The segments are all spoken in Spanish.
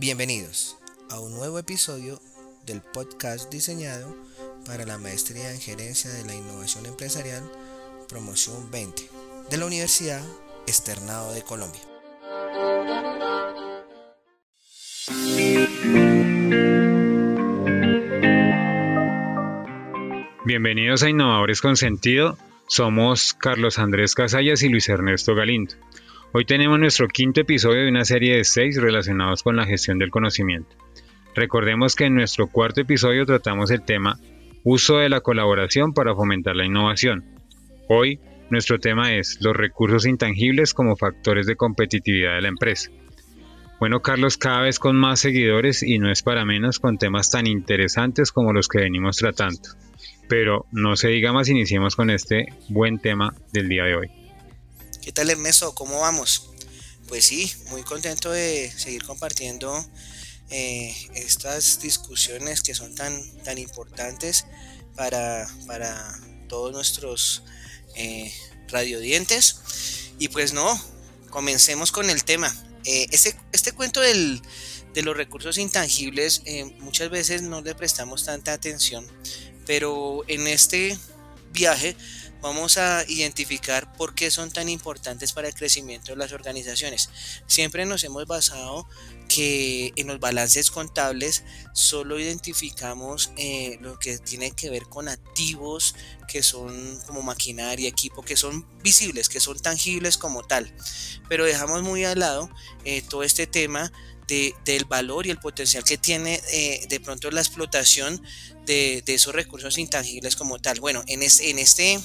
Bienvenidos a un nuevo episodio del podcast diseñado para la maestría en gerencia de la innovación empresarial promoción 20 de la Universidad Externado de Colombia. Bienvenidos a Innovadores con Sentido. Somos Carlos Andrés Casallas y Luis Ernesto Galindo. Hoy tenemos nuestro quinto episodio de una serie de seis relacionados con la gestión del conocimiento. Recordemos que en nuestro cuarto episodio tratamos el tema uso de la colaboración para fomentar la innovación. Hoy nuestro tema es los recursos intangibles como factores de competitividad de la empresa. Bueno, Carlos, cada vez con más seguidores y no es para menos con temas tan interesantes como los que venimos tratando. Pero no se diga más, iniciemos con este buen tema del día de hoy. ¿Qué tal Ernesto? ¿Cómo vamos? Pues sí, muy contento de seguir compartiendo eh, estas discusiones que son tan, tan importantes para, para todos nuestros eh, radiodientes. Y pues no, comencemos con el tema. Este, este, cuento del, de los recursos intangibles muchas veces no le prestamos tanta atención, pero en este viaje vamos a identificar por qué son tan importantes para el crecimiento de las organizaciones. Siempre nos hemos basado que en los balances contables solo identificamos eh, lo que tiene que ver con activos que son como maquinaria, equipo, que son visibles, que son tangibles como tal. Pero dejamos muy al lado eh, todo este tema del valor y el potencial que tiene eh, de pronto la explotación de, esos recursos intangibles como tal. Bueno, en, en este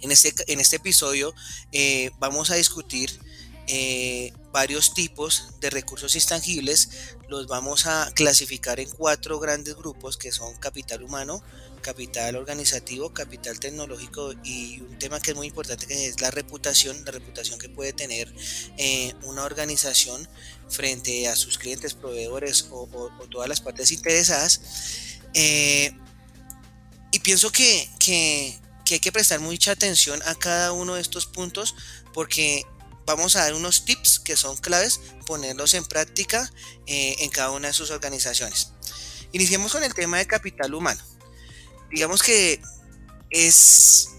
en este, en este episodio eh, vamos a discutir eh, varios tipos de recursos intangibles. Los vamos a clasificar en cuatro grandes grupos que son capital humano, capital organizativo, capital tecnológico y un tema que es muy importante que es la reputación, la reputación que puede tener eh, una organización frente a sus clientes, proveedores o, todas las partes interesadas. y pienso que, que, que hay que prestar mucha atención a cada uno de estos puntos porque vamos a dar unos tips que son claves, ponerlos en práctica eh, en cada una de sus organizaciones. Iniciemos con el tema de capital humano. Digamos que es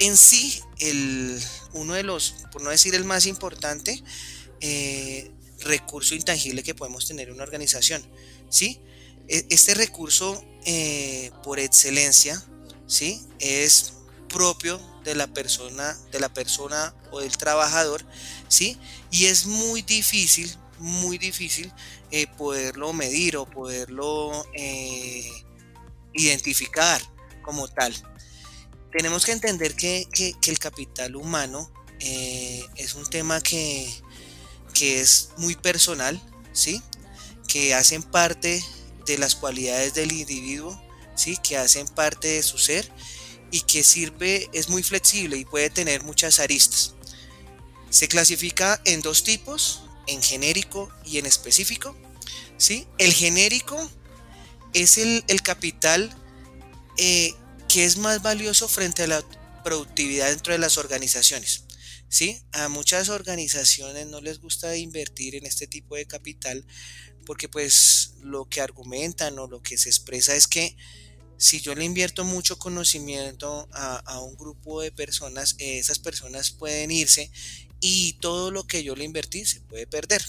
en sí el, uno de los, por no decir el más importante, eh, recurso intangible que podemos tener en una organización. ¿sí? E, este recurso eh, por excelencia ¿sí? es propio de la persona, de la persona o del trabajador, ¿sí? Y es muy difícil, muy difícil eh, poderlo medir o poderlo eh, identificar como tal. Tenemos que entender que, el capital humano eh, es un tema que, que es muy personal, ¿sí? Que hacen parte de las cualidades del individuo, ¿sí? Que hacen parte de su ser y que sirve, es muy flexible y puede tener muchas aristas. Se clasifica en dos tipos, en genérico y en específico. ¿sí? El genérico es el, capital eh, que es más valioso frente a la productividad dentro de las organizaciones. ¿sí? A muchas organizaciones no les gusta invertir en este tipo de capital porque pues lo que argumentan o lo que se expresa es que si yo le invierto mucho conocimiento a, un grupo de personas, esas personas pueden irse y todo lo que yo le invertí se puede perder.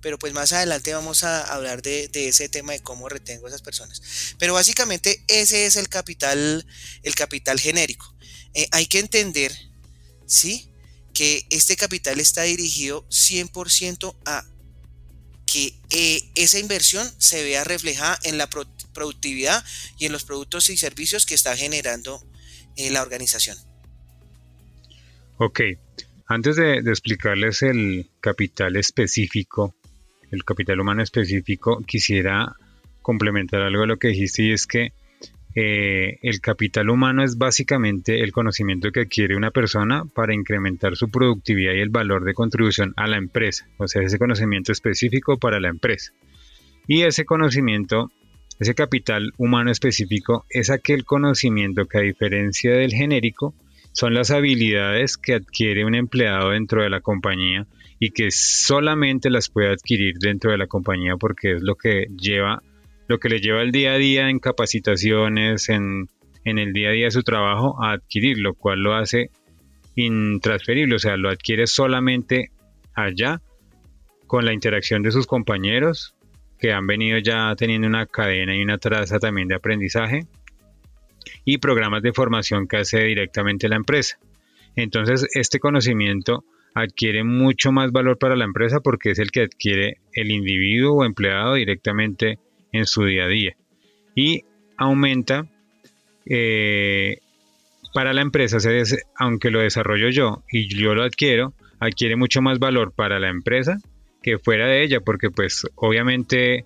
Pero pues más adelante vamos a hablar de, ese tema de cómo retengo a esas personas. Pero básicamente ese es el capital, el capital genérico. Eh, hay que entender, ¿sí? Que este capital está dirigido 100% a que eh, esa inversión se vea reflejada en la, productividad y en los productos y servicios que está generando eh, la organización. Ok, antes de, explicarles el capital específico, el capital humano específico, quisiera complementar algo de lo que dijiste y es que eh, el capital humano es básicamente el conocimiento que adquiere una persona para incrementar su productividad y el valor de contribución a la empresa, o sea, ese conocimiento específico para la empresa. Y ese conocimiento ese capital humano específico es aquel conocimiento que a diferencia del genérico son las habilidades que adquiere un empleado dentro de la compañía y que solamente las puede adquirir dentro de la compañía porque es lo que lleva, lo que le lleva el día a día en capacitaciones, en, el día a día de su trabajo a adquirir, lo cual lo hace intransferible, o sea, lo adquiere solamente allá con la interacción de sus compañeros que han venido ya teniendo una cadena y una traza también de aprendizaje y programas de formación que hace directamente la empresa. Entonces, este conocimiento adquiere mucho más valor para la empresa porque es el que adquiere el individuo o empleado directamente en su día a día. Y aumenta eh, para la empresa, aunque lo desarrollo yo y yo lo adquiero, adquiere mucho más valor para la empresa que fuera de ella, porque pues obviamente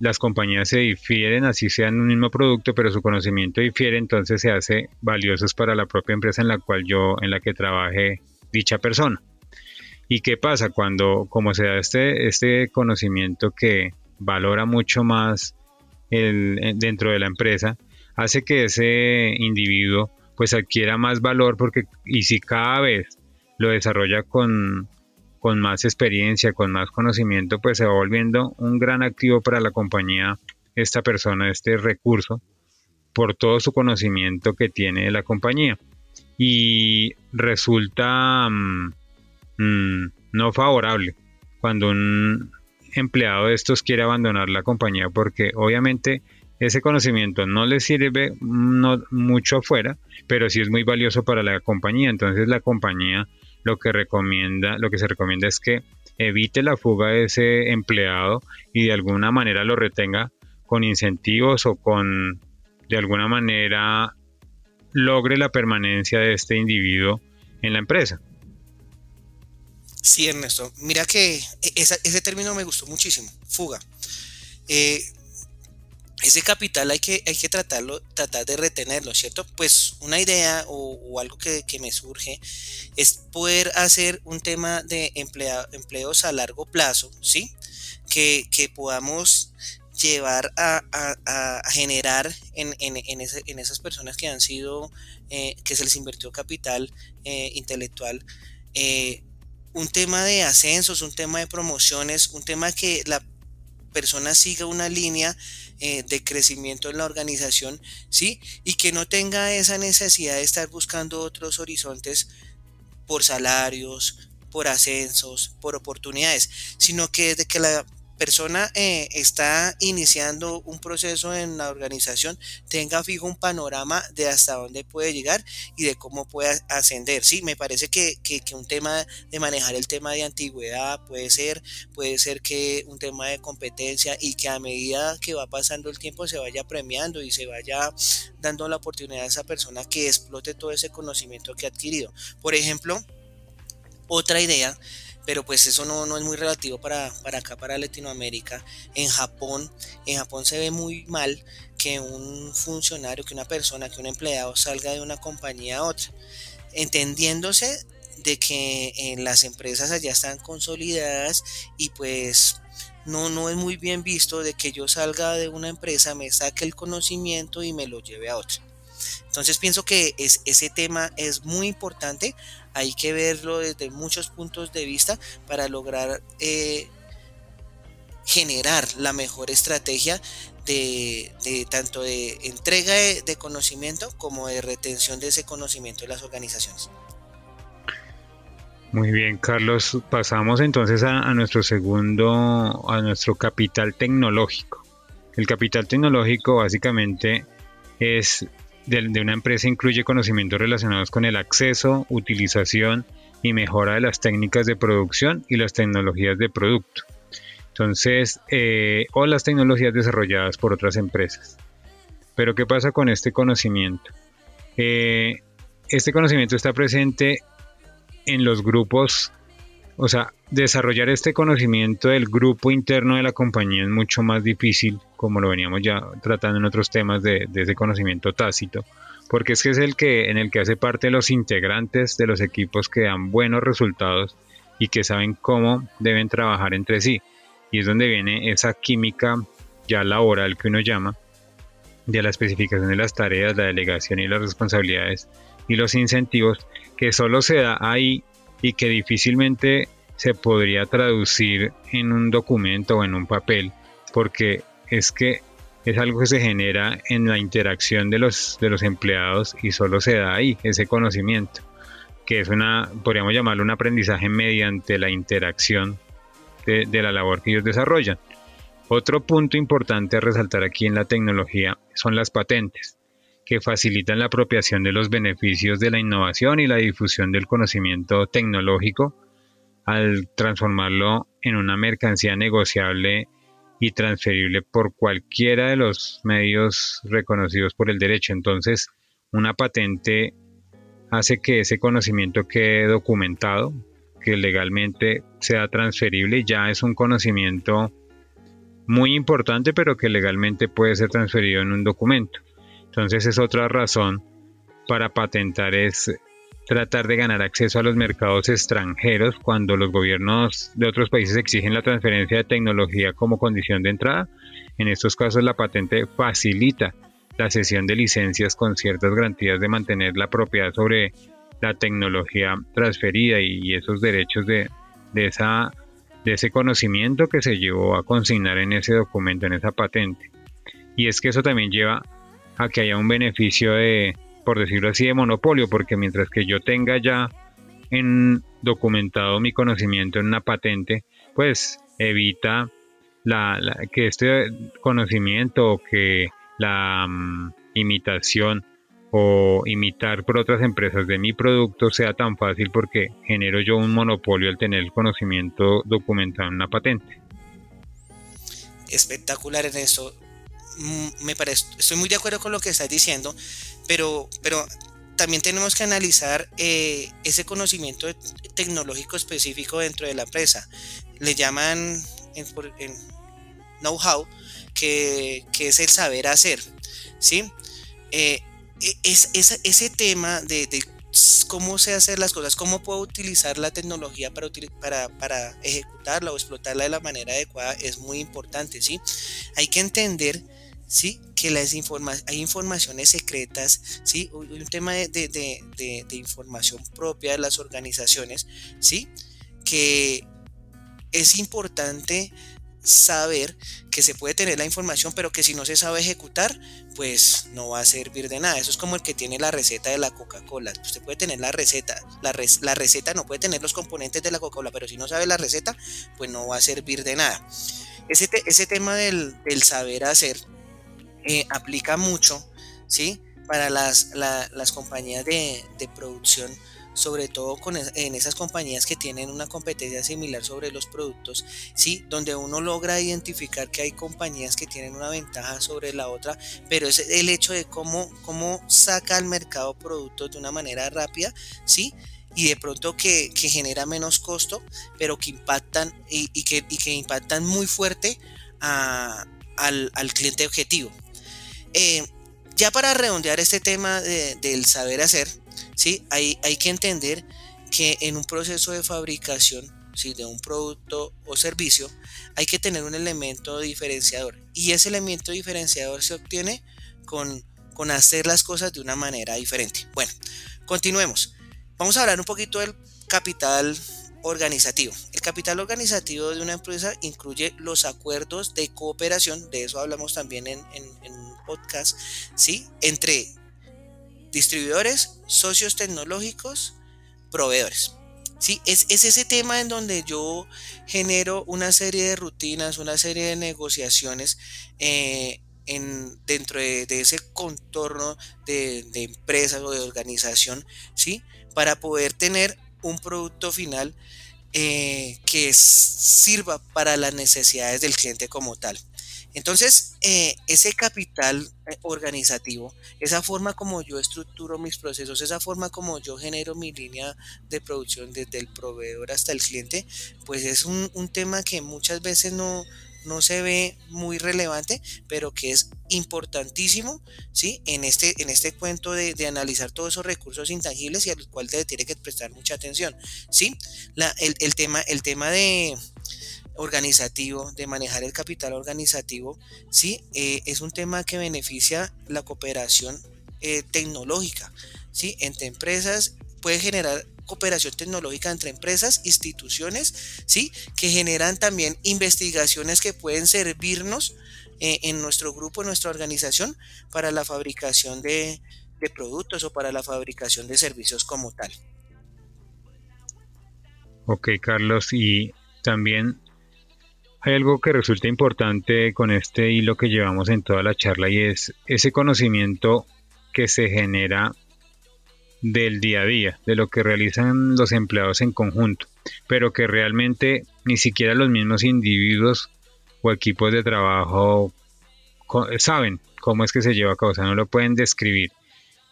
las compañías se difieren, así sean un mismo producto, pero su conocimiento difiere, entonces se hace valiosos para la propia empresa en la cual yo, en la que trabaje dicha persona. ¿Y qué pasa cuando, como se da este, este conocimiento que valora mucho más el, dentro de la empresa, hace que ese individuo pues adquiera más valor porque y si cada vez lo desarrolla con, con más experiencia, con más conocimiento, pues se va volviendo un gran activo para la compañía esta persona, este recurso, por todo su conocimiento que tiene de la compañía. Y resulta mm, mm, no favorable cuando un empleado de estos quiere abandonar la compañía porque obviamente ese conocimiento no le sirve mucho afuera, pero sí es muy valioso para la compañía. Entonces la compañía lo que recomienda, lo que se recomienda es que evite la fuga de ese empleado y de alguna manera lo retenga con incentivos o con de alguna manera logre la permanencia de este individuo en la empresa. Sí, Ernesto. Mira que e-, ese término me gustó muchísimo, fuga. Eh, ese capital hay que, hay que tratarlo, tratar de retenerlo, ¿cierto? Pues una idea o, algo que, me surge es poder hacer un tema de empleos a largo plazo, ¿sí? Que, podamos llevar a, generar en, esas personas que han sido, eh, que se les invirtió capital eh, intelectual, eh, un tema de ascensos, un tema de promociones, un tema que la persona siga una línea eh, de crecimiento en la organización, ¿sí? Y que no tenga esa necesidad de estar buscando otros horizontes por salarios, por ascensos, por oportunidades, sino que desde que la persona eh, está iniciando un proceso en la organización tenga fijo un panorama de hasta dónde puede llegar y de cómo puede ascender. Sí, me parece que, un tema de manejar el tema de antigüedad puede ser, puede ser que un tema de competencia y que a medida que va pasando el tiempo se vaya premiando y se vaya dando la oportunidad a esa persona que explote todo ese conocimiento que ha adquirido. Por ejemplo, otra idea pero pues eso no, no es muy relativo para, para, acá, para Latinoamérica. En Japón, en Japón se ve muy mal que un funcionario, que una persona, que un empleado salga de una compañía a otra, entendiéndose de que en las empresas allá están consolidadas y pues no, no es muy bien visto de que yo salga de una empresa, me saque el conocimiento y me lo lleve a otra. Entonces pienso que es, ese tema es muy importante hay que verlo desde muchos puntos de vista para lograr eh, generar la mejor estrategia de, tanto de entrega de, conocimiento como de retención de ese conocimiento en las organizaciones. Muy bien, Carlos. Pasamos entonces a nuestro segundo, a nuestro capital tecnológico. El capital tecnológico básicamente es de, una empresa incluye conocimientos relacionados con el acceso, utilización y mejora de las técnicas de producción y las tecnologías de producto. Entonces, eh, o las tecnologías desarrolladas por otras empresas. Pero ¿qué pasa con este conocimiento? Eh, este conocimiento está presente en los grupos, o sea, desarrollar este conocimiento del grupo interno de la compañía es mucho más difícil, como lo veníamos ya tratando en otros temas de, ese conocimiento tácito, porque es que es el que en el que hace parte los integrantes de los equipos que dan buenos resultados y que saben cómo deben trabajar entre sí. Y es donde viene esa química ya laboral que uno llama, de la especificación de las tareas, la delegación y las responsabilidades y los incentivos, que solo se da ahí y que difícilmente se podría traducir en un documento o en un papel, porque es que es algo que se genera en la interacción de los, de los empleados y solo se da ahí ese conocimiento, que es una, podríamos llamarlo un aprendizaje mediante la interacción de, de la labor que ellos desarrollan. Otro punto importante a resaltar aquí en la tecnología son las patentes, que facilitan la apropiación de los beneficios de la innovación y la difusión del conocimiento tecnológico al transformarlo en una mercancía negociable y transferible por cualquiera de los medios reconocidos por el derecho. Entonces, una patente hace que ese conocimiento quede documentado, que legalmente sea transferible ya es un conocimiento muy importante, pero que legalmente puede ser transferido en un documento. Entonces es otra razón para patentar es tratar de ganar acceso a los mercados extranjeros cuando los gobiernos de otros países exigen la transferencia de tecnología como condición de entrada. En estos casos la patente facilita la cesión de licencias con ciertas garantías de mantener la propiedad sobre la tecnología transferida y esos derechos de, esa, de ese conocimiento que se llevó a consignar en ese documento, en esa patente. Y es que eso también lleva a que haya un beneficio de, por decirlo así, de monopolio, porque mientras que yo tenga ya en documentado mi conocimiento en una patente, pues evita la, que este conocimiento o que la mm, imitación o imitar por otras empresas de mi producto sea tan fácil porque genero yo un monopolio al tener el conocimiento documentado en una patente. Espectacular en eso. Mm, me parece, estoy muy de acuerdo con lo que estás diciendo pero, pero también tenemos que analizar eh, ese conocimiento tecnológico específico dentro de la empresa. Le llaman know-how, que, es el saber hacer. ¿sí? Eh, e, es, ese tema de, cómo se hacer las cosas, cómo puedo utilizar la tecnología para, para, para, ejecutarla o explotarla de la manera adecuada es muy importante. ¿sí? Hay que entender ¿sí? que las hay informaciones secretas, ¿sí? un tema de, información propia de las organizaciones, ¿sí? que es importante saber que se puede tener la información, pero que si no se sabe ejecutar, pues no va a servir de nada. Eso es como el que tiene la receta de la Coca-Cola. Usted puede tener la receta, la, receta no puede tener los componentes de la Coca-Cola, pero si no sabe la receta, pues no va a servir de nada. Ese, ese tema del, del saber hacer eh, aplica mucho, ¿sí? Para las, las compañías de, producción, sobre todo con, en esas compañías que tienen una competencia similar sobre los productos, ¿sí? Donde uno logra identificar que hay compañías que tienen una ventaja sobre la otra, pero es el hecho de cómo, cómo saca al mercado productos de una manera rápida, ¿sí? y de pronto que, genera menos costo, pero que impactan y, que, que, impactan muy fuerte al, al, cliente objetivo. Eh, ya para redondear este tema del saber hacer, ¿sí? hay, hay que entender que en un proceso de fabricación ¿sí? de un producto o servicio hay que tener un elemento diferenciador y ese elemento diferenciador se obtiene con, con hacer las cosas de una manera diferente. Bueno, continuemos. Vamos a hablar un poquito del capital organizativo. El capital organizativo de una empresa incluye los acuerdos de cooperación, de eso hablamos también en, un podcast, ¿sí? entre distribuidores, socios tecnológicos, proveedores. ¿sí? Es, ese tema en donde yo genero una serie de rutinas, una serie de negociaciones eh, en, dentro de, ese contorno de, de empresas o de organización, ¿sí? para poder tener un producto final eh, que sirva para las necesidades del cliente como tal. Entonces, eh, ese capital eh, organizativo, esa forma como yo estructuro mis procesos, esa forma como yo genero mi línea de producción desde el proveedor hasta el cliente, pues es un, un tema que muchas veces no, no se ve muy relevante, pero que es importantísimo, ¿sí? En este, en este cuento de, analizar todos esos recursos intangibles y al cual te tiene que prestar mucha atención, ¿sí? La, el, tema, el tema de organizativo, de manejar el capital organizativo, ¿sí? Eh, es un tema que beneficia la cooperación eh, tecnológica, ¿sí? Entre empresas puede generar cooperación tecnológica entre empresas, instituciones, ¿sí? Que generan también investigaciones que pueden servirnos eh, en nuestro grupo, en nuestra organización, para la fabricación de, de productos o para la fabricación de servicios como tal. Ok, Carlos, y también hay algo que resulta importante con este hilo que llevamos en toda la charla y es ese conocimiento que se genera del día a día, de lo que realizan los empleados en conjunto, pero que realmente ni siquiera los mismos individuos o equipos de trabajo saben cómo es que se lleva a cabo, o sea, no lo pueden describir.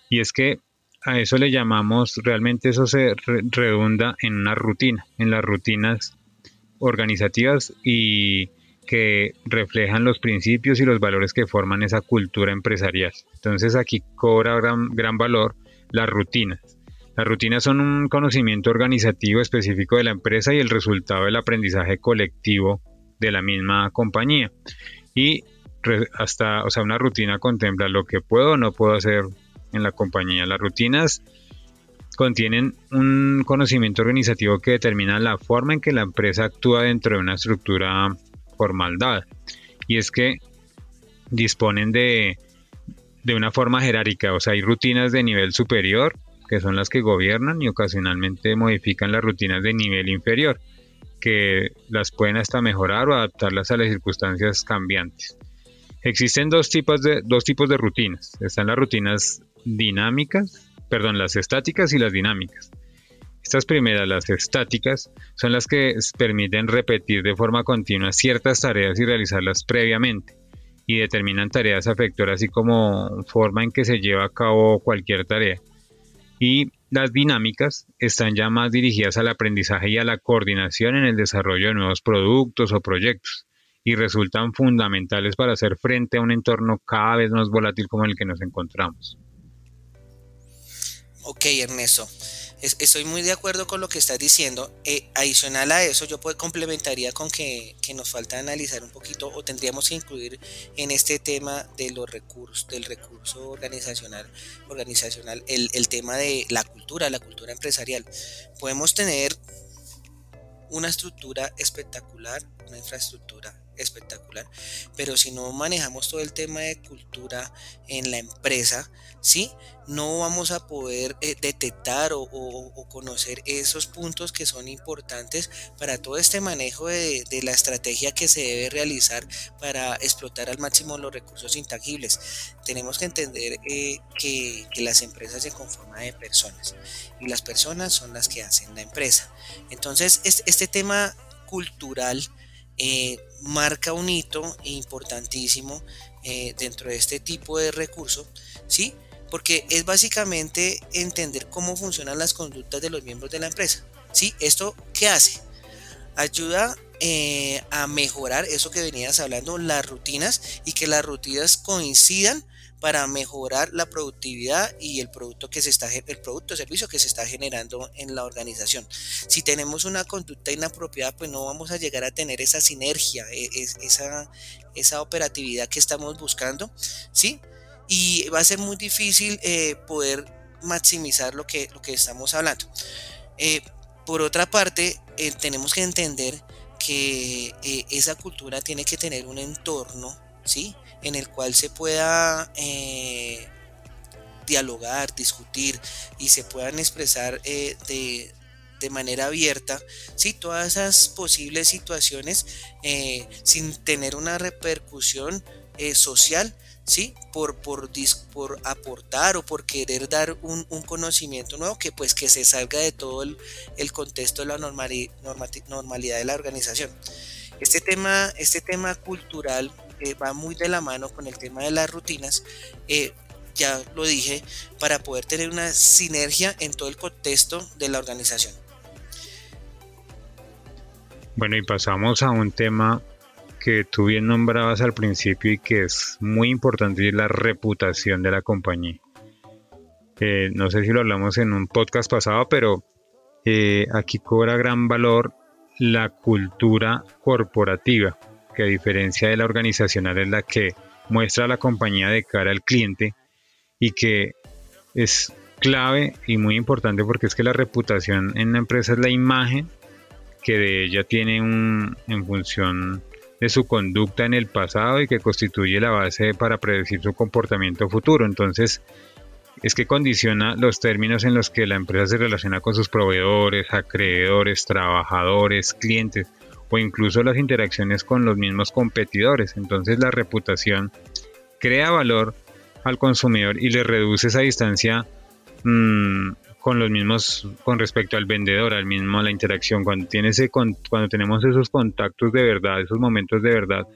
Y es que a eso le llamamos, realmente eso se redunda en una rutina, en las rutinas organizativas y que reflejan los principios y los valores que forman esa cultura empresarial. Entonces aquí cobra gran, gran valor las rutinas. Las rutinas son un conocimiento organizativo específico de la empresa y el resultado del aprendizaje colectivo de la misma compañía. Y hasta, o sea, una rutina contempla lo que puedo o no puedo hacer en la compañía. Las rutinas contienen un conocimiento organizativo que determina la forma en que la empresa actúa dentro de una estructura formal dada. Y es que disponen de de una forma jerárquica, o sea, hay rutinas de nivel superior, que son las que gobiernan y ocasionalmente modifican las rutinas de nivel inferior, que las pueden hasta mejorar o adaptarlas a las circunstancias cambiantes. Existen dos tipos de, dos tipos de rutinas. Están las rutinas dinámicas, perdón, las estáticas y las dinámicas. Estas primeras, las estáticas, son las que permiten repetir de forma continua ciertas tareas y realizarlas previamente y determinan tareas afectoras así como forma en que se lleva a cabo cualquier tarea. Y las dinámicas están ya más dirigidas al aprendizaje y a la coordinación en el desarrollo de nuevos productos o proyectos y resultan fundamentales para hacer frente a un entorno cada vez más volátil como el que nos encontramos. Ok, Ernesto estoy muy de acuerdo con lo que estás diciendo. Eh, adicional a eso, yo complementaría con que, nos falta analizar un poquito o tendríamos que incluir en este tema de los recursos, del recurso organizacional, organizacional el, el tema de la cultura, la cultura empresarial. Podemos tener una estructura espectacular, una infraestructura espectacular, pero si no manejamos todo el tema de cultura en la empresa, ¿sí? No vamos a poder eh, detectar o, conocer esos puntos que son importantes para todo este manejo de, la estrategia que se debe realizar para explotar al máximo los recursos intangibles. Tenemos que entender eh, que, las empresas se conforman de personas y las personas son las que hacen la empresa. Entonces, este, este tema cultural eh, marca un hito importantísimo eh, dentro de este tipo de recurso, ¿sí? Porque es básicamente entender cómo funcionan las conductas de los miembros de la empresa, ¿sí? ¿Esto qué hace? Ayuda eh, a mejorar eso que venías hablando, las rutinas y que las rutinas coincidan para mejorar la productividad y el producto que se está el producto o servicio que se está generando en la organización. Si tenemos una conducta inapropiada, pues no vamos a llegar a tener esa sinergia, e, esa, esa operatividad que estamos buscando, ¿sí? Y va a ser muy difícil eh, poder maximizar lo que, lo que estamos hablando. Eh, por otra parte, eh, tenemos que entender que esa cultura tiene que tener un entorno, ¿sí? En el cual se pueda eh, dialogar, discutir y se puedan expresar eh, de, manera abierta ¿sí? todas esas posibles situaciones eh, sin tener una repercusión social ¿sí? Por, por, por, aportar o por querer dar un, conocimiento nuevo que pues que se salga de todo el, contexto de la normalidad de la organización. Este tema, este tema cultural va muy de la mano con el tema de las rutinas. Eh, ya lo dije, para poder tener una sinergia en todo el contexto de la organización. Bueno, y pasamos a un tema que tú bien nombrabas al principio y que es muy importante y la reputación de la compañía. Eh, no sé si lo hablamos en un podcast pasado, pero eh, aquí cobra gran valor la cultura corporativa que a diferencia de la organizacional es la que muestra a la compañía de cara al cliente y que es clave y muy importante porque es que la reputación en la empresa es la imagen que de ella tiene un, en función de su conducta en el pasado y que constituye la base para predecir su comportamiento futuro. Entonces, es que condiciona los términos en los que la empresa se relaciona con sus proveedores, acreedores, trabajadores, clientes o incluso las interacciones con los mismos competidores. Entonces la reputación crea valor al consumidor y le reduce esa distancia mm, con los mismos con respecto al vendedor, al mismo la interacción. Cuando tiene cuando tenemos esos contactos de verdad, esos momentos de verdad,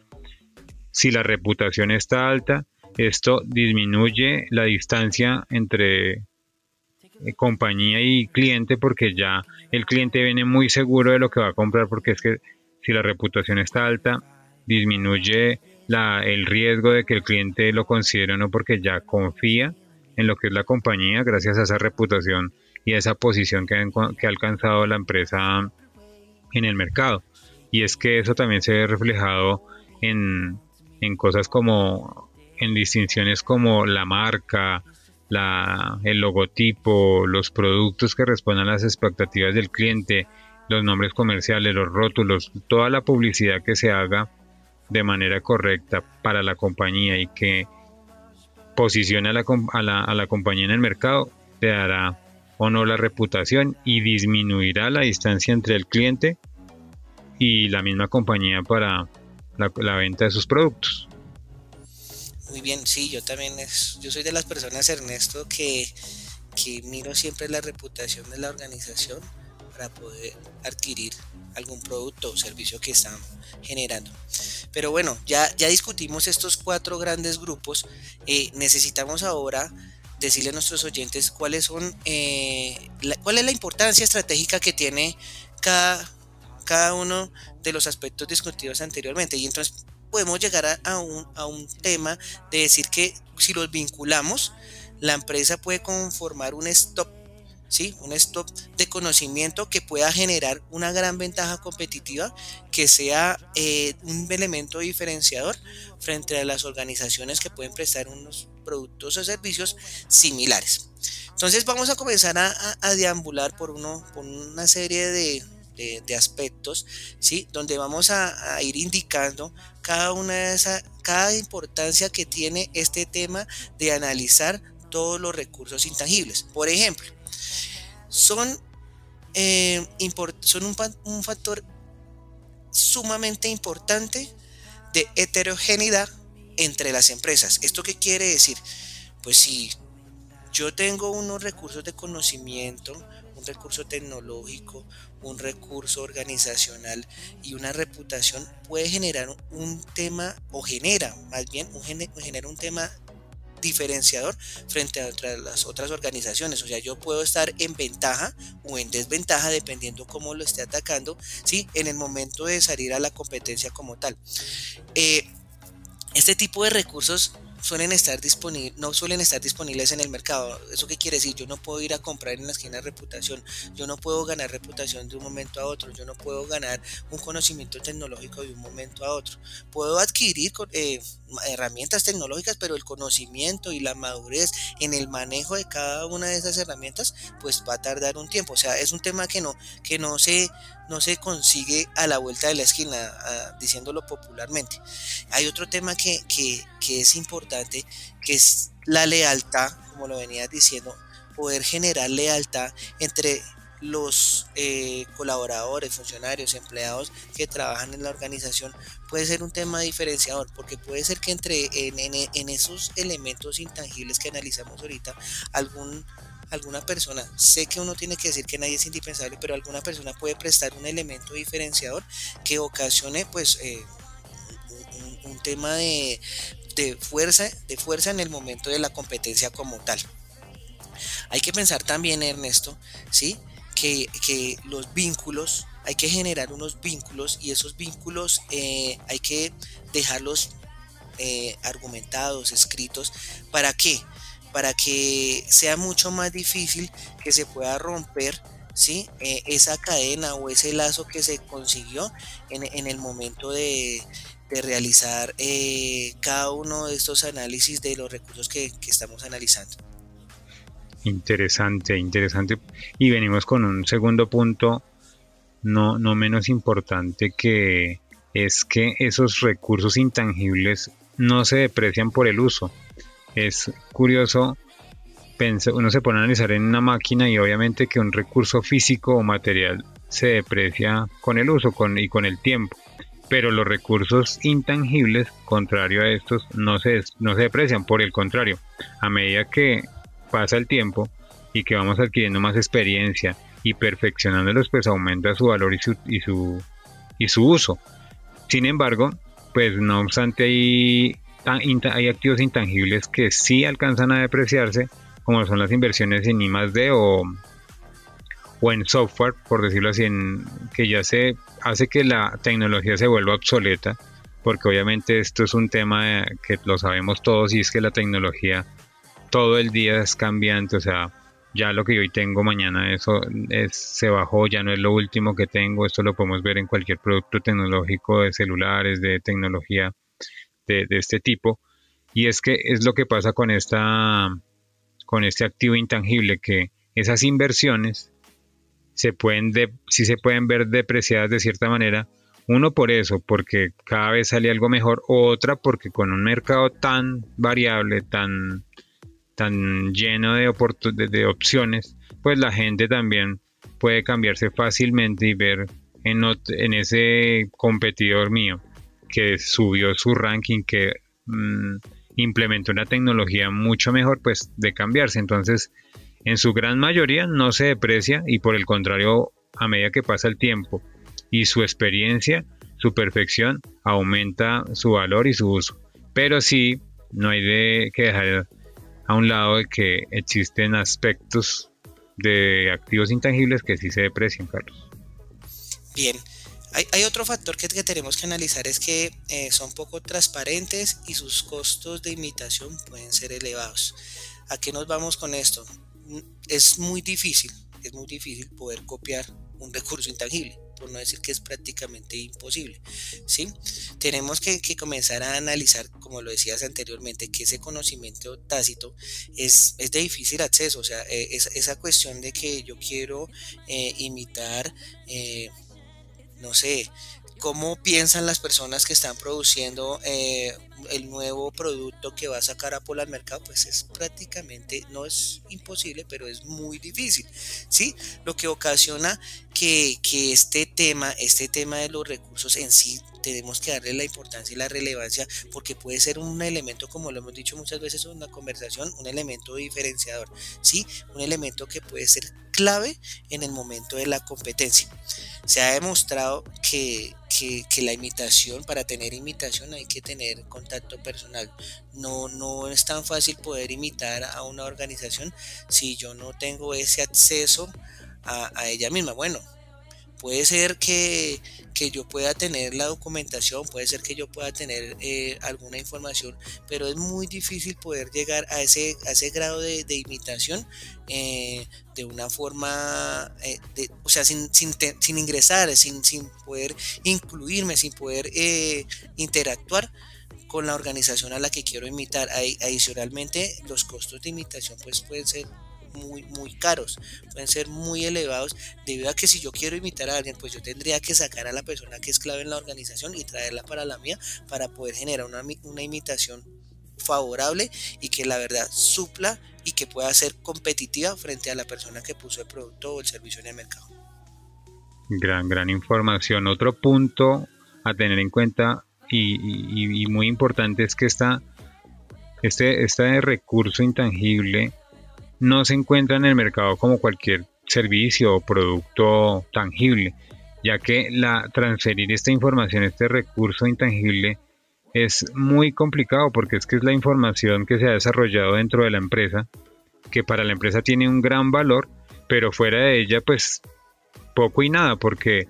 si la reputación está alta, esto disminuye la distancia entre eh, compañía y cliente porque ya el cliente viene muy seguro de lo que va a comprar porque es que si la reputación está alta disminuye la, el riesgo de que el cliente lo considere o no porque ya confía en lo que es la compañía gracias a esa reputación y a esa posición que, que ha alcanzado la empresa en el mercado. Y es que eso también se ve reflejado en, en cosas como en distinciones como la marca, la, el logotipo, los productos que respondan a las expectativas del cliente, los nombres comerciales, los rótulos, toda la publicidad que se haga de manera correcta para la compañía y que posicione a la, a la, a la compañía en el mercado, le dará o no la reputación y disminuirá la distancia entre el cliente y la misma compañía para la venta de sus productos. Muy bien, sí, yo también es, yo soy de las personas, Ernesto, que, que miro siempre la reputación de la organización para poder adquirir algún producto o servicio que están generando. Pero bueno, ya, ya discutimos estos cuatro grandes grupos. Eh, necesitamos ahora decirle a nuestros oyentes cuáles son, eh, cuál es la importancia estratégica que tiene cada, cada uno de los aspectos discutidos anteriormente. Y entonces podemos llegar a, un, a un tema de decir que si los vinculamos, la empresa puede conformar un stop Un stop de conocimiento que pueda generar una gran ventaja competitiva, que sea eh, un elemento diferenciador frente a las organizaciones que pueden prestar unos productos o servicios similares. Entonces vamos a comenzar a, deambular por, por una serie de, aspectos, ¿sí? Donde vamos a, ir indicando cada una de esas, cada importancia que tiene este tema de analizar todos los recursos intangibles. Por ejemplo, son, eh, son un, un factor sumamente importante de heterogeneidad entre las empresas. ¿Esto qué quiere decir? Pues si yo tengo unos recursos de conocimiento, un recurso tecnológico, un recurso organizacional y una reputación puede generar un tema o genera más bien un, genera un tema diferenciador frente a otras, las otras organizaciones. O sea, yo puedo estar en ventaja o en desventaja dependiendo cómo lo esté atacando, ¿sí? En el momento de salir a la competencia como tal. Eh, este tipo de recursos suelen estar disponibles, no suelen estar disponibles en el mercado. ¿Eso qué quiere decir? Yo no puedo ir a comprar en la esquina reputación, yo no puedo ganar reputación de un momento a otro, yo no puedo ganar un conocimiento tecnológico de un momento a otro. Puedo adquirir eh, herramientas tecnológicas, pero el conocimiento y la madurez en el manejo de cada una de esas herramientas, pues va a tardar un tiempo. O sea, es un tema que no, que no se no se consigue a la vuelta de la esquina, diciéndolo popularmente. Hay otro tema que, es importante, que es la lealtad, como lo venía diciendo, poder generar lealtad entre los eh, colaboradores, funcionarios, empleados que trabajan en la organización puede ser un tema diferenciador porque puede ser que entre en, en esos elementos intangibles que analizamos ahorita algún alguna persona, sé que uno tiene que decir que nadie es indispensable, pero alguna persona puede prestar un elemento diferenciador que ocasione pues eh, un, tema de, fuerza, de fuerza en el momento de la competencia como tal. Hay que pensar también, Ernesto, ¿sí? que, los vínculos, hay que generar unos vínculos y esos vínculos eh, hay que dejarlos eh, argumentados, escritos, ¿para qué? para que sea mucho más difícil que se pueda romper ¿sí? Eh, esa cadena o ese lazo que se consiguió en, el momento de, realizar eh, cada uno de estos análisis de los recursos que, estamos analizando. Interesante, interesante. Y venimos con un segundo punto, no, no menos importante, que es que esos recursos intangibles no se deprecian por el uso. Es curioso, uno se pone a analizar en una máquina y obviamente que un recurso físico o material se deprecia con el uso con, y con el tiempo. Pero los recursos intangibles, contrario a estos, no se, no se deprecian, por el contrario, a medida que pasa el tiempo y que vamos adquiriendo más experiencia y perfeccionándolos, pues aumenta su valor y su, y su, y su uso. Sin embargo, pues no obstante hay, hay activos intangibles que sí alcanzan a depreciarse, como son las inversiones en I+D o, o en software, por decirlo así, en, que ya se hace que la tecnología se vuelva obsoleta, porque obviamente esto es un tema que lo sabemos todos y es que la tecnología todo el día es cambiante, o sea, ya lo que hoy tengo mañana eso es, se bajó, ya no es lo último que tengo, esto lo podemos ver en cualquier producto tecnológico de celulares, de tecnología de, este tipo. Y es que es lo que pasa con esta con este activo intangible que esas inversiones se pueden se pueden ver depreciadas de cierta manera. Uno por eso, porque cada vez sale algo mejor, otra porque con un mercado tan variable, tan tan lleno de, de, opciones, pues la gente también puede cambiarse fácilmente y ver en, en ese competidor mío que subió su ranking, que mm, implementó una tecnología mucho mejor, pues de cambiarse. Entonces, en su gran mayoría no se deprecia y por el contrario, a medida que pasa el tiempo y su experiencia, su perfección, aumenta su valor y su uso. Pero sí, no hay de que dejar a un lado de que existen aspectos de activos intangibles que sí se deprecian, Carlos. Bien, hay, otro factor que, tenemos que analizar es que eh, son poco transparentes y sus costos de imitación pueden ser elevados. ¿A qué nos vamos con esto? Es muy difícil, es muy difícil poder copiar un recurso intangible por no decir que es prácticamente imposible. ¿sí? Tenemos que, comenzar a analizar, como lo decías anteriormente, que ese conocimiento tácito es, de difícil acceso, o sea, eh, esa cuestión de que yo quiero eh, imitar, eh, no sé, cómo piensan las personas que están produciendo eh, el nuevo producto que va a sacar Apple al mercado, pues es prácticamente, no es imposible, pero es muy difícil, ¿sí? Lo que ocasiona que, que este tema, este tema de los recursos en sí, tenemos que darle la importancia y la relevancia porque puede ser un elemento, como lo hemos dicho muchas veces en la conversación, un elemento diferenciador, ¿sí? Un elemento que puede ser clave en el momento de la competencia. Se ha demostrado que, que, la imitación, para tener imitación hay que tener contacto personal. No, no es tan fácil poder imitar a una organización si yo no tengo ese acceso a, a ella misma. Bueno, puede ser que, yo pueda tener la documentación, puede ser que yo pueda tener eh, alguna información, pero es muy difícil poder llegar a ese, ese grado de, imitación eh, de una forma, eh, o sea, sin, sin, ingresar, sin, sin poder incluirme, sin poder interactuar con la organización a la que quiero imitar. Adicionalmente, los costos de imitación pues pueden ser muy, muy caros, pueden ser muy elevados, debido a que si yo quiero imitar a alguien, pues yo tendría que sacar a la persona que es clave en la organización y traerla para la mía para poder generar una, una imitación favorable y que la verdad supla y que pueda ser competitiva frente a la persona que puso el producto o el servicio en el mercado. Gran, gran información. Otro punto a tener en cuenta y, muy importante es que esta, este, este recurso intangible no se encuentra en el mercado como cualquier servicio o producto tangible, ya que la transferir esta información, este recurso intangible, es muy complicado porque es que es la información que se ha desarrollado dentro de la empresa, que para la empresa tiene un gran valor, pero fuera de ella pues poco y nada, porque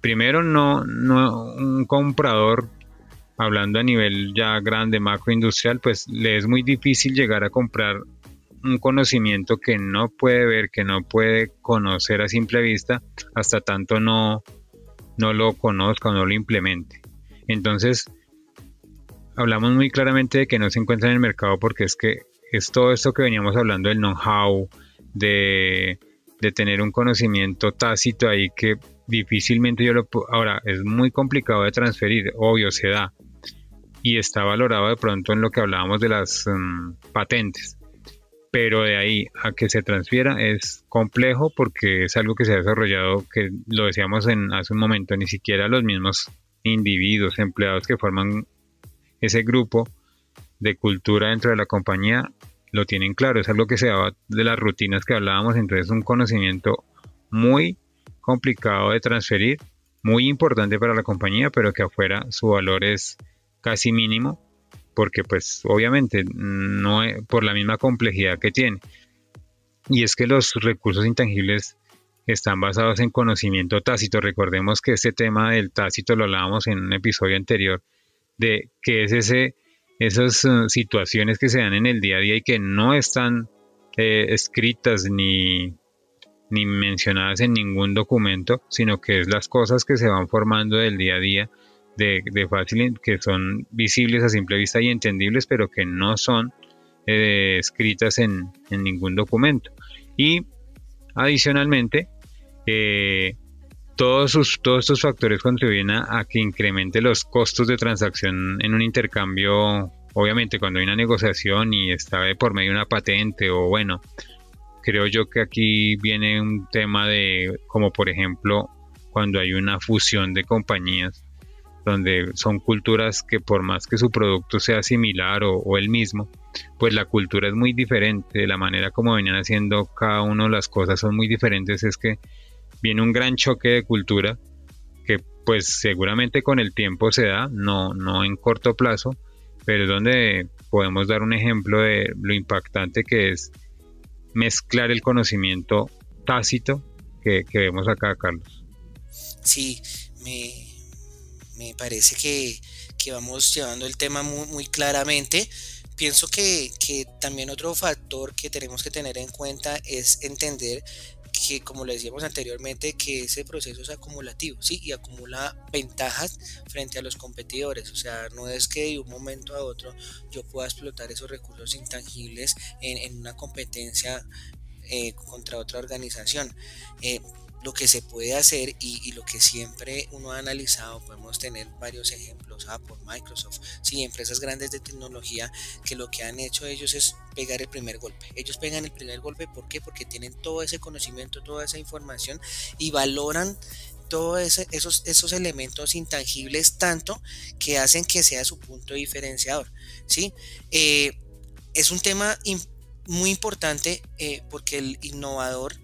primero no, no un comprador, hablando a nivel ya grande, macroindustrial, pues le es muy difícil llegar a comprar un conocimiento que no puede ver, que no puede conocer a simple vista hasta tanto no, no lo conozca o no lo implemente. Entonces, hablamos muy claramente de que no se encuentra en el mercado porque es que es todo esto que veníamos hablando del know-how, de, de tener un conocimiento tácito ahí que difícilmente yo lo ahora es muy complicado de transferir, obvio se da y está valorado de pronto en lo que hablábamos de las mm, patentes. Pero de ahí a que se transfiera es complejo porque es algo que se ha desarrollado, que lo decíamos en, hace un momento, ni siquiera los mismos individuos, empleados que forman ese grupo de cultura dentro de la compañía lo tienen claro, es algo que se daba de las rutinas que hablábamos, entonces es un conocimiento muy complicado de transferir, muy importante para la compañía, pero que afuera su valor es casi mínimo, porque pues obviamente no por la misma complejidad que tiene. Y es que los recursos intangibles están basados en conocimiento tácito. Recordemos que este tema del tácito lo hablábamos en un episodio anterior de que es ese esas eh, situaciones que se dan en el día a día y que no están eh, escritas ni, ni mencionadas en ningún documento, sino que es las cosas que se van formando del día a día de, fácil, que son visibles a simple vista y entendibles, pero que no son eh, escritas en, ningún documento. Y adicionalmente, todos, sus, todos estos factores contribuyen a, que incremente los costos de transacción en un intercambio. Obviamente, cuando hay una negociación y está por medio de una patente o bueno, creo yo que aquí viene un tema de, como por ejemplo, cuando hay una fusión de compañías, donde son culturas que por más que su producto sea similar o, el mismo, pues la cultura es muy diferente, la manera como venían haciendo cada uno las cosas son muy diferentes, es que viene un gran choque de cultura que pues seguramente con el tiempo se da, no, no en corto plazo, pero es donde podemos dar un ejemplo de lo impactante que es mezclar el conocimiento tácito que, vemos acá, Carlos. Sí, me, parece que, vamos llevando el tema muy, claramente. Pienso que, que también otro factor que tenemos que tener en cuenta es entender que como le decíamos anteriormente, que ese proceso es acumulativo, ¿sí? Y acumula ventajas frente a los competidores. O sea, no es que de un momento a otro yo pueda explotar esos recursos intangibles en, una competencia eh, contra otra organización. Eh, lo que se puede hacer y, lo que siempre uno ha analizado, podemos tener varios ejemplos, por Microsoft, sí, empresas grandes de tecnología que lo que han hecho ellos es pegar el primer golpe. Ellos pegan el primer golpe, ¿por qué? Porque tienen todo ese conocimiento, toda esa información y valoran todos esos, esos elementos intangibles tanto que hacen que sea su punto diferenciador, ¿sí? Eh, es un tema muy importante eh, porque el innovador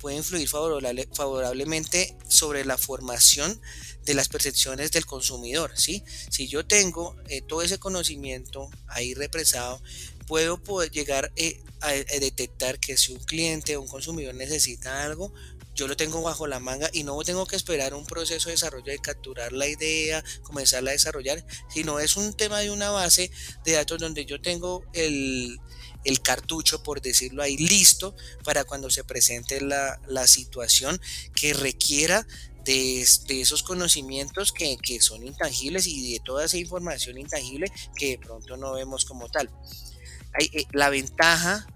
puede influir favorablemente sobre la formación de las percepciones del consumidor. Si yo tengo eh, todo ese conocimiento ahí represado, puedo llegar eh, a, detectar que si un cliente o un consumidor necesita algo, yo lo tengo bajo la manga y no tengo que esperar un proceso de desarrollo de capturar la idea, comenzarla a desarrollar, sino es un tema de una base de datos donde yo tengo el, el cartucho, por decirlo ahí, listo para cuando se presente la, situación que requiera de, esos conocimientos que, son intangibles y de toda esa información intangible que de pronto no vemos como tal. Hay, eh, la ventaja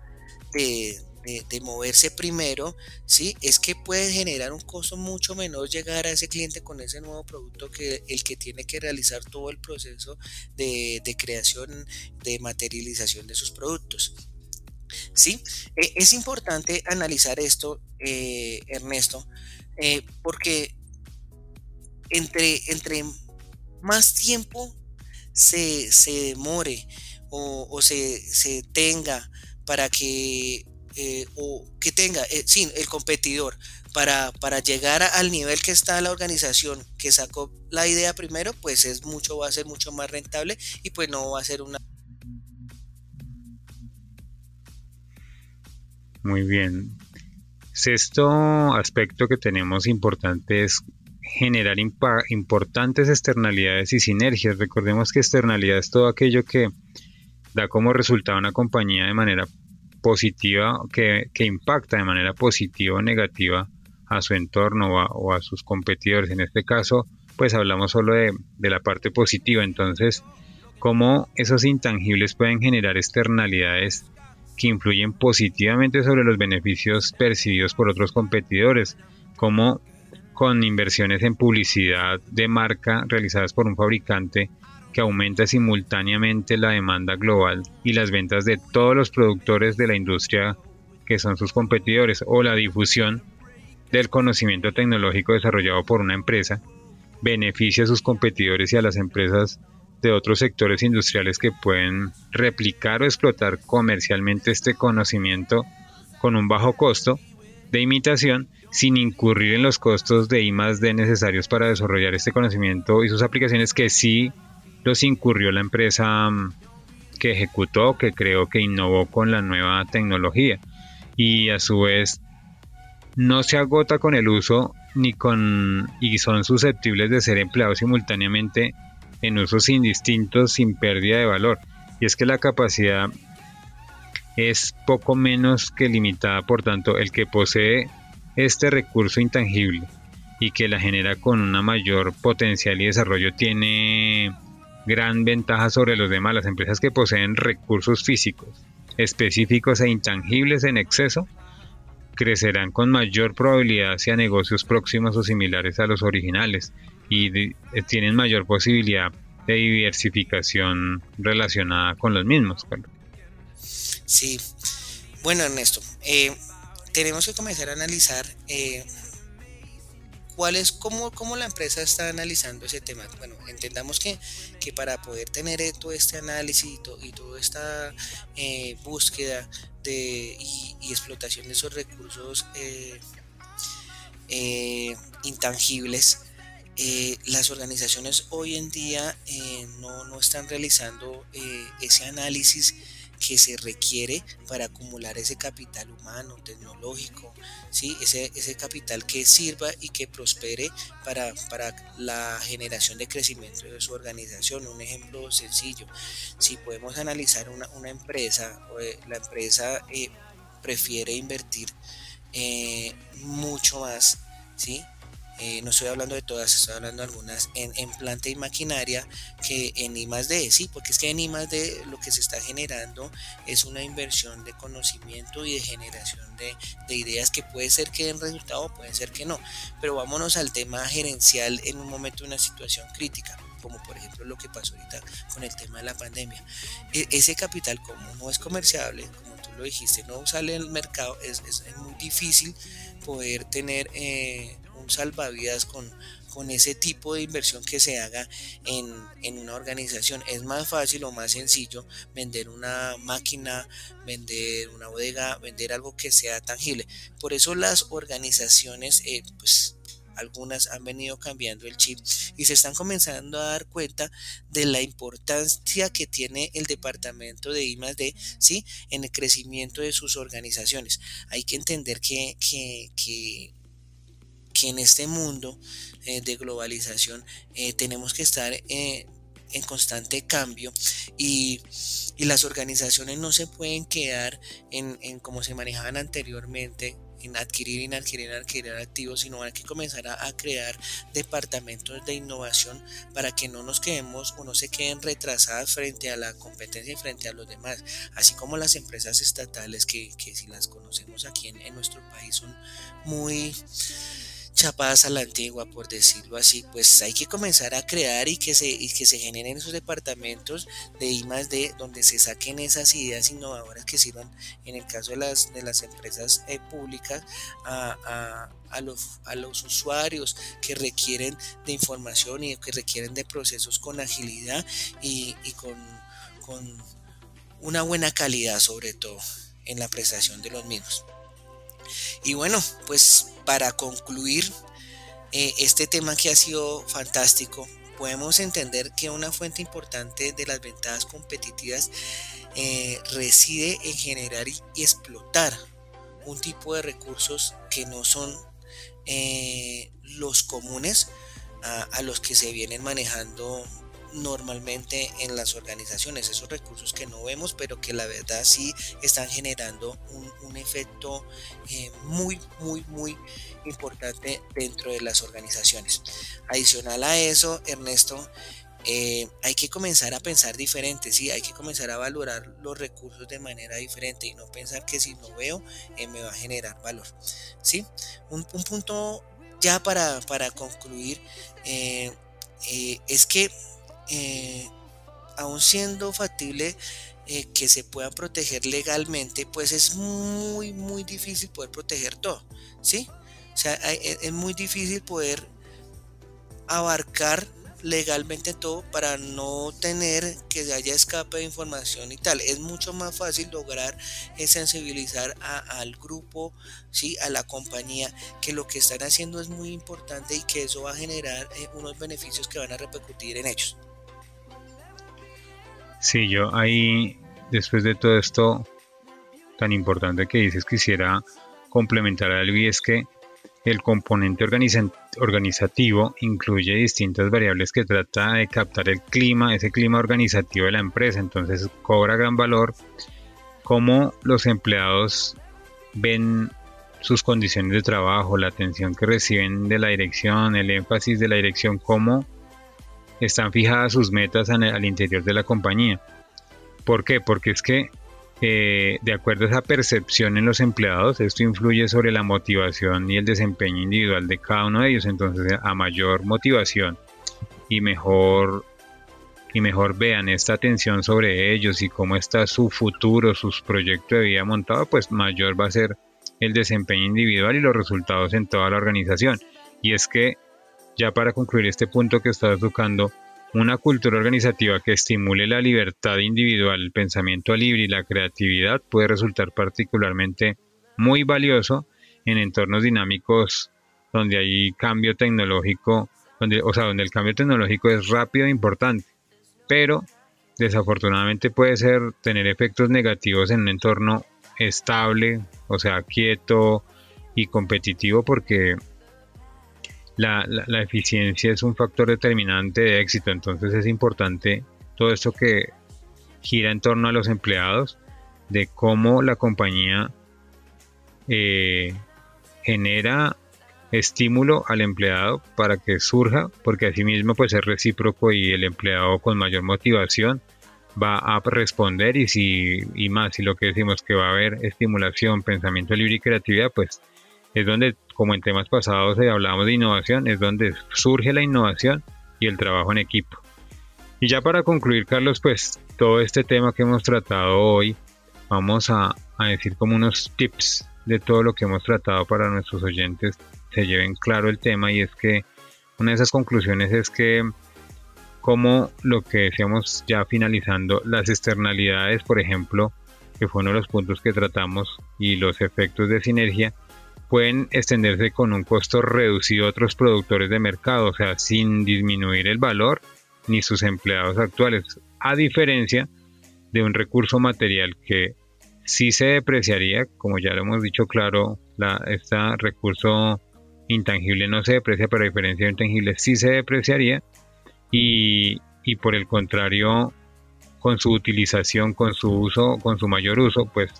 de, de, moverse primero, ¿sí? Es que puede generar un costo mucho menor llegar a ese cliente con ese nuevo producto que el que tiene que realizar todo el proceso de, creación, de materialización de sus productos. ¿Sí? E, es importante analizar esto, eh, Ernesto, eh, porque entre, entre más tiempo se, demore o, o se, se, tenga para que eh, o que tenga, eh, el competidor para, para llegar al nivel que está la organización que sacó la idea primero, pues es mucho, va a ser mucho más rentable y pues no va a ser una... Muy bien. Sexto aspecto que tenemos importante es generar importantes externalidades y sinergias. Recordemos que externalidad es todo aquello que da como resultado una compañía de manera positiva, que, impacta de manera positiva o negativa a su entorno o a, sus competidores. En este caso, pues hablamos solo de, la parte positiva. Entonces, cómo esos intangibles pueden generar externalidades que influyen positivamente sobre los beneficios percibidos por otros competidores, como con inversiones en publicidad de marca realizadas por un fabricante que aumenta simultáneamente la demanda global y las ventas de todos los productores de la industria que son sus competidores o la difusión del conocimiento tecnológico desarrollado por una empresa beneficia a sus competidores y a las empresas de otros sectores industriales que pueden replicar o explotar comercialmente este conocimiento con un bajo costo de imitación sin incurrir en los costos de I D necesarios para desarrollar este conocimiento y sus aplicaciones que sí los incurrió la empresa mm, que ejecutó, que creó, que innovó con la nueva tecnología. Y a su vez no se agota con el uso ni con y son susceptibles de ser empleados simultáneamente en usos indistintos sin pérdida de valor. Y es que la capacidad es poco menos que limitada, por tanto, el que posee este recurso intangible y que la genera con una mayor potencial y desarrollo tiene gran ventaja sobre los demás. Las empresas que poseen recursos físicos específicos e intangibles en exceso crecerán con mayor probabilidad hacia negocios próximos o similares a los originales y eh, tienen mayor posibilidad de diversificación relacionada con los mismos. Sí, bueno Ernesto, eh, tenemos que comenzar a analizar eh, cuál es, cómo, cómo, la empresa está analizando ese tema. Bueno, entendamos que, que para poder tener todo este análisis y, toda esta búsqueda de, y, explotación de esos recursos intangibles, eh, las organizaciones hoy en día eh, no, están realizando eh, ese análisis que se requiere para acumular ese capital humano, tecnológico, ¿sí? ese, ese capital que sirva y que prospere para, para, la generación de crecimiento de su organización. Un ejemplo sencillo, si podemos analizar una, una empresa, la empresa prefiere invertir mucho más, ¿sí? Eh, no estoy hablando de todas, estoy hablando de algunas en, en planta y maquinaria que en I D, sí, porque es que en I D lo que se está generando es una inversión de conocimiento y de generación de, de ideas que puede ser que den resultado, puede ser que no, pero vámonos al tema gerencial en un momento de una situación crítica como por ejemplo lo que pasó ahorita con el tema de la pandemia. E, ese capital como no es comerciable, como tú lo dijiste, no sale al mercado, es, es, muy difícil poder tener eh, salvavidas con, con ese tipo de inversión que se haga en, en, una organización. Es más fácil o más sencillo vender una máquina, vender una bodega, vender algo que sea tangible. Por eso las organizaciones, eh, pues algunas han venido cambiando el chip y se están comenzando a dar cuenta de la importancia que tiene el departamento de I+D ¿sí? en el crecimiento de sus organizaciones. Hay que entender que, que, que que en este mundo eh, de globalización eh, tenemos que estar eh, en constante cambio y, las organizaciones no se pueden quedar en, en como se manejaban anteriormente en adquirir, en adquirir, adquirir activos, sino hay que comenzar a, crear departamentos de innovación para que no nos quedemos o no se queden retrasadas frente a la competencia y frente a los demás, así como las empresas estatales que, que si las conocemos aquí en, en nuestro país son muy a la antigua, por decirlo así, pues hay que comenzar a crear y que se, y que se generen esos departamentos de I D donde se saquen esas ideas innovadoras que sirvan, en el caso de las, de las empresas eh, públicas, a, a, los, a los usuarios que requieren de información y que requieren de procesos con agilidad y, y con, con una buena calidad sobre todo en la prestación de los mismos. Y bueno, pues para concluir eh, este tema que ha sido fantástico, podemos entender que una fuente importante de las ventajas competitivas eh, reside en generar y, explotar un tipo de recursos que no son eh, los comunes a, los que se vienen manejando normalmente en las organizaciones, esos recursos que no vemos, pero que la verdad sí están generando un, efecto eh, muy, muy, muy importante dentro de las organizaciones. Adicional a eso, Ernesto, eh, hay que comenzar a pensar diferente, ¿sí? hay que comenzar a valorar los recursos de manera diferente y no pensar que si no veo eh, me va a generar valor. ¿sí? Un, punto ya para, para concluir es que aún siendo factible que se puedan proteger legalmente, pues es muy, muy difícil poder proteger todo. ¿sí? O sea, es muy difícil poder abarcar legalmente todo para no tener que haya escape de información y tal. Es mucho más fácil lograr sensibilizar al grupo, ¿sí? a la compañía, que lo que están haciendo es muy importante y que eso va a generar eh, unos beneficios que van a repercutir en ellos. Sí, yo ahí, después de todo esto tan importante que dices, quisiera complementar algo y es que el componente organizativo incluye distintas variables que trata de captar el clima, ese clima organizativo de la empresa, entonces cobra gran valor cómo los empleados ven sus condiciones de trabajo, la atención que reciben de la dirección, el énfasis de la dirección, cómo están fijadas sus metas al interior de la compañía. ¿Por qué? Porque es que eh, de acuerdo a esa percepción en los empleados, esto influye sobre la motivación y el desempeño individual de cada uno de ellos. Entonces, a mayor motivación y mejor y mejor vean esta atención sobre ellos y cómo está su futuro, sus proyectos de vida montado, pues mayor va a ser el desempeño individual y los resultados en toda la organización. Y es que, ya para concluir este punto que estás tocando, una cultura organizativa que estimule la libertad individual, el pensamiento libre y la creatividad puede resultar particularmente muy valioso en entornos dinámicos donde hay cambio tecnológico, donde, o sea, donde el cambio tecnológico es rápido e importante, pero desafortunadamente puede ser tener efectos negativos en un entorno estable, o sea, quieto y competitivo porque la, la, eficiencia es un factor determinante de éxito, entonces es importante todo esto que gira en torno a los empleados, de cómo la compañía eh, genera estímulo al empleado para que surja, porque asimismo pues es recíproco y el empleado con mayor motivación va a responder y si y más si lo que decimos que va a haber estimulación, pensamiento libre y creatividad, pues es donde, como en temas pasados eh, hablábamos de innovación, es donde surge la innovación y el trabajo en equipo. Y ya para concluir, Carlos, pues todo este tema que hemos tratado hoy, vamos a, a decir como unos tips de todo lo que hemos tratado para nuestros oyentes se lleven claro el tema y es que una de esas conclusiones es que como lo que decíamos ya finalizando, las externalidades, por ejemplo, que fue uno de los puntos que tratamos, y los efectos de sinergia, pueden extenderse con un costo reducido a otros productores de mercado, o sea, sin disminuir el valor ni sus empleados actuales, a diferencia de un recurso material que sí se depreciaría, como ya lo hemos dicho claro, la, este recurso intangible no se deprecia, pero a diferencia de intangible sí se depreciaría y, y por el contrario, con su utilización, con su uso, con su mayor uso, pues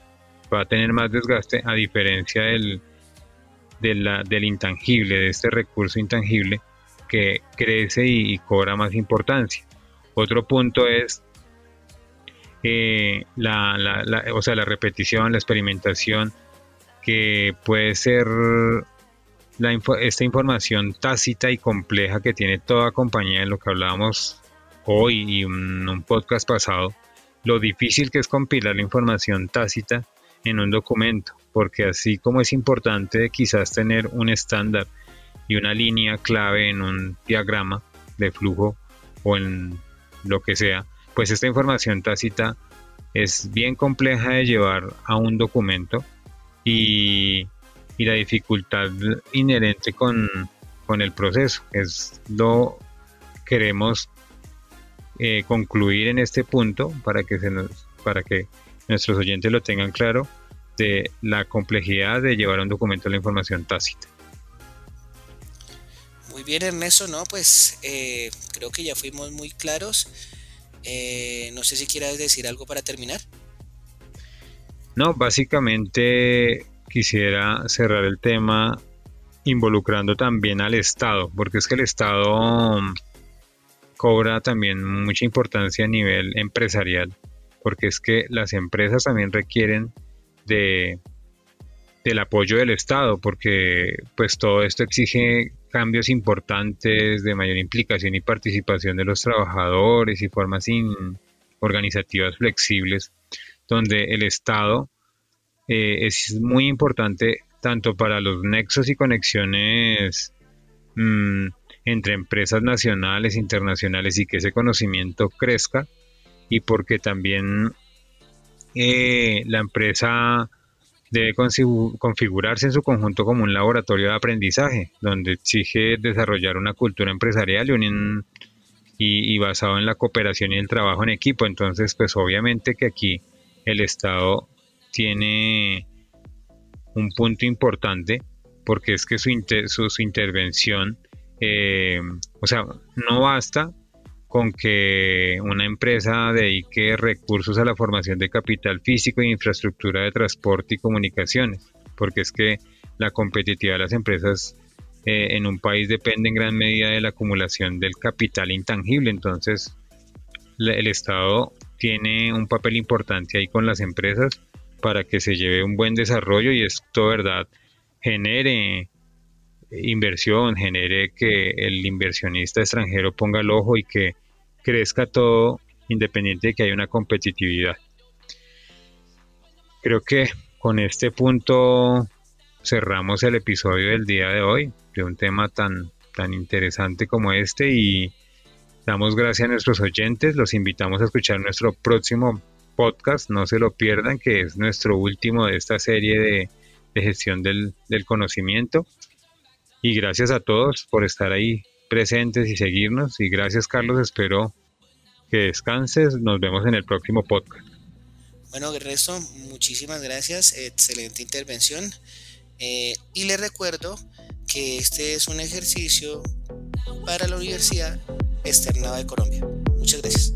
va a tener más desgaste a diferencia del, del intangible, de este recurso intangible que crece y, cobra más importancia. Otro punto es eh, la, o sea, la repetición, la experimentación, que puede ser esta información tácita y compleja que tiene toda compañía, en lo que hablábamos hoy y en un podcast pasado, lo difícil que es compilar la información tácita en un documento, porque así como es importante quizás tener un estándar y una línea clave en un diagrama de flujo o en lo que sea, pues esta información tácita es bien compleja de llevar a un documento y, la dificultad inherente con, el proceso. Es lo queremos eh, concluir en este punto para que se nos, para que nuestros oyentes lo tengan claro de la complejidad de llevar un documento a la información tácita. Muy bien, Ernesto, ¿no? Pues eh, creo que ya fuimos muy claros. Eh, no sé si quieras decir algo para terminar. No, básicamente quisiera cerrar el tema involucrando también al Estado, porque es que el Estado cobra también mucha importancia a nivel empresarial, porque es que las empresas también requieren de del apoyo del Estado, porque pues todo esto exige cambios importantes de mayor implicación y participación de los trabajadores y formas organizativas flexibles, donde el Estado eh, es muy importante tanto para los nexos y conexiones mm, entre empresas nacionales, internacionales y que ese conocimiento crezca, y porque también eh, la empresa debe configurarse en su conjunto como un laboratorio de aprendizaje, donde exige desarrollar una cultura empresarial y, basado en la cooperación y el trabajo en equipo. Entonces, pues obviamente que aquí el Estado tiene un punto importante porque es que su, su, intervención, eh, o sea, no basta con que una empresa dedique recursos a la formación de capital físico e infraestructura de transporte y comunicaciones, porque es que la competitividad de las empresas eh, en un país depende en gran medida de la acumulación del capital intangible, entonces el Estado tiene un papel importante ahí con las empresas para que se lleve un buen desarrollo y esto, ¿verdad?, genere inversión, genere que el inversionista extranjero ponga el ojo y que crezca todo independiente de que haya una competitividad. Creo que con este punto cerramos el episodio del día de hoy de un tema tan, tan interesante como este y damos gracias a nuestros oyentes, los invitamos a escuchar nuestro próximo podcast, no se lo pierdan, que es nuestro último de esta serie de, gestión del, del conocimiento. Y gracias a todos por estar ahí presentes y seguirnos. Y gracias Carlos, espero que descanses. Nos vemos en el próximo podcast. Bueno, resto, muchísimas gracias. Excelente intervención. Eh, y les recuerdo que este es un ejercicio para la Universidad Externada de Colombia. Muchas gracias.